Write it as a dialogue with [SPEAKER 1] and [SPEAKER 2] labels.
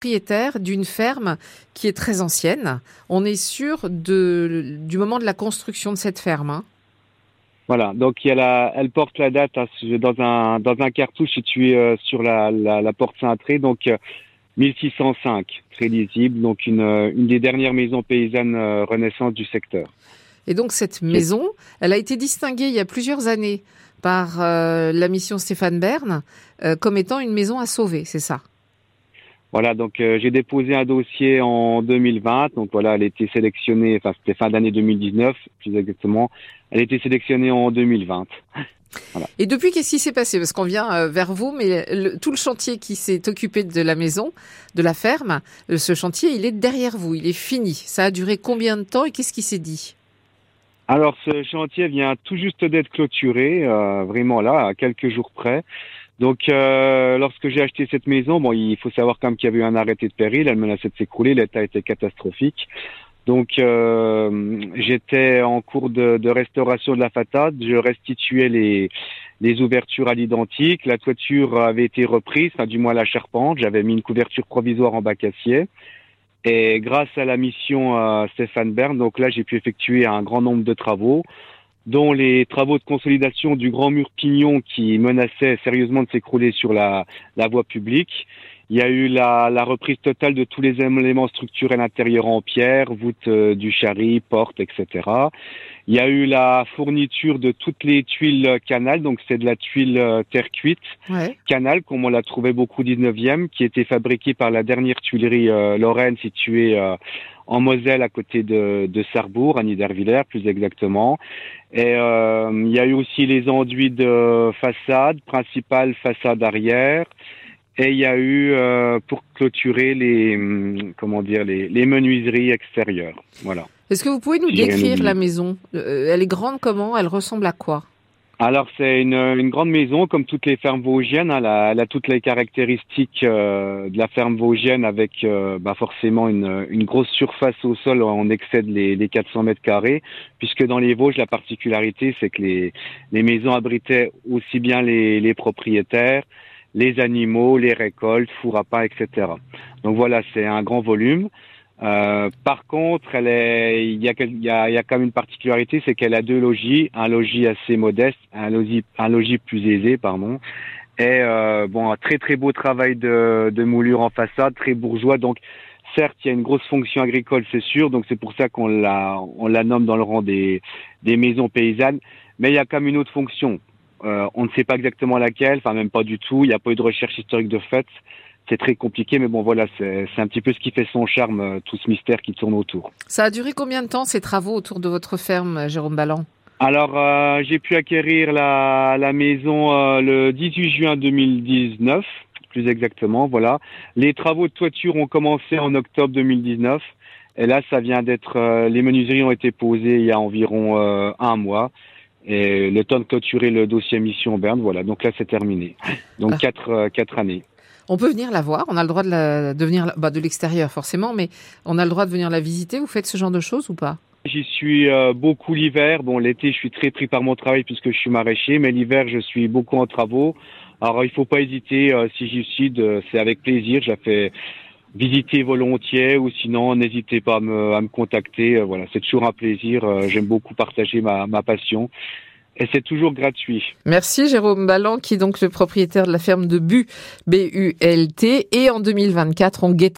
[SPEAKER 1] propriétaire d'une ferme qui est très ancienne. On est sûr de, du moment de la construction de cette ferme. Hein.
[SPEAKER 2] Voilà, donc il y a la, elle porte la date hein, dans un dans un cartouche situé euh, sur la, la, la, porte cintrée, donc 1605, euh, très lisible, donc une, euh, une des dernières maisons paysannes renaissance du secteur.
[SPEAKER 1] Et donc cette maison, elle a été distinguée il y a plusieurs années par la mission Stéphane Bern comme étant une maison à sauver, c'est ça?
[SPEAKER 2] Voilà, donc euh, j'ai déposé un dossier en 2020. Donc voilà, elle a été sélectionnée, enfin c'était fin d'année 2019, plus exactement. Elle a été sélectionnée en 2020.
[SPEAKER 1] Voilà. Et depuis, qu'est-ce qui s'est passé? Parce qu'on vient euh, vers vous, mais tout le chantier qui s'est occupé de la maison, de la ferme, euh, ce chantier, il est derrière vous, il est fini. Ça a duré combien de temps et qu'est-ce qui s'est dit?
[SPEAKER 2] Alors ce chantier vient tout juste d'être clôturé, euh, vraiment là, à quelques jours près. Donc euh, lorsque j'ai acheté cette maison, bon, il faut savoir quand même qu'il y avait eu un arrêté de péril, elle menaçait de s'écrouler, l'état était catastrophique. Donc euh, j'étais en cours de, de, restauration de la façade, je restituais les, les ouvertures à l'identique, la toiture avait été reprise, enfin du moins la charpente, j'avais mis une couverture provisoire en bac acier. Et grâce à la mission euh, Stéphane Bern, donc là, j'ai pu effectuer un grand nombre de travaux, dont les travaux de consolidation du grand mur pignon qui menaçait sérieusement de s'écrouler sur la, la voie publique. Il y a eu la, la, reprise totale de tous les éléments structurels intérieurs en pierre, voûte euh, du chari, porte, etc. Il y a eu la fourniture de toutes les tuiles canal, donc c'est de la tuile euh, terre cuite ouais. canal, comme on l'a trouvé beaucoup 19e, qui était fabriquée par la dernière tuilerie euh, Lorraine située euh, en Moselle à côté de, de Sarrebourg, à Niederwiller plus exactement. Et euh, il y a eu aussi les enduits de façade, principale façade arrière. Et il y a eu euh, pour clôturer les hum, comment dire les, les menuiseries extérieures. Voilà.
[SPEAKER 1] Est-ce que vous pouvez nous décrire la maison? Euh, Elle est grande comment? Elle ressemble à quoi?
[SPEAKER 2] Alors c'est une, une, grande maison comme toutes les fermes vosgiennes. Hein, elle, a, toutes les caractéristiques euh, de la ferme vosgienne avec euh, bah forcément une, une, grosse surface au sol. On excède les, les 400 mètres carrés puisque dans les Vosges la particularité c'est que les, les maisons abritaient aussi bien les, les propriétaires, les animaux, les récoltes, four à pain, etc. Donc voilà, c'est un grand volume. Euh, par contre, il y a, y a, y a quand même une particularité, c'est qu'elle a deux logis, un logis assez modeste, un logis, un logis plus aisé, pardon. Et euh, bon, un très très beau travail de, de moulure en façade, très bourgeois. Donc, certes, il y a une grosse fonction agricole, c'est sûr. Donc, c'est pour ça qu'on la, on la nomme dans le rang des, des maisons paysannes. Mais il y a quand même une autre fonction. Euh, on ne sait pas exactement laquelle, enfin même pas du tout. Il n'y a pas eu de recherche historique de fait c'est très compliqué, mais bon voilà, c'est un petit peu ce qui fait son charme, euh, tout ce mystère qui tourne autour.
[SPEAKER 1] Ça a duré combien de temps ces travaux autour de votre ferme, Jérôme Ballan
[SPEAKER 2] Alors euh, j'ai pu acquérir la, la maison euh, le 18 juin 2019, plus exactement, voilà. Les travaux de toiture ont commencé en octobre 2019, et là ça vient d'être, euh, les menuiseries ont été posées il y a environ euh, un mois. Et le temps de clôturer le dossier mission Berne, voilà. Donc là, c'est terminé. Donc ah. quatre, quatre années.
[SPEAKER 1] On peut venir la voir, on a le droit de, venir bah, de l'extérieur forcément, mais on a le droit de venir la visiter. Vous faites ce genre de choses ou pas?
[SPEAKER 2] J'y suis euh, beaucoup l'hiver. Bon, l'été, je suis très pris par mon travail puisque je suis maraîcher, mais l'hiver, je suis beaucoup en travaux. Alors, il faut pas hésiter. Euh, si j'y suis, c'est avec plaisir. Je la fais visiter volontiers ou sinon, n'hésitez pas à me, contacter. Euh, voilà, c'est toujours un plaisir. J'aime beaucoup partager ma passion et c'est toujours gratuit.
[SPEAKER 1] Merci Jérôme Ballan qui est donc le propriétaire de la ferme de Bu, B-U-L-T et en 2024 on guette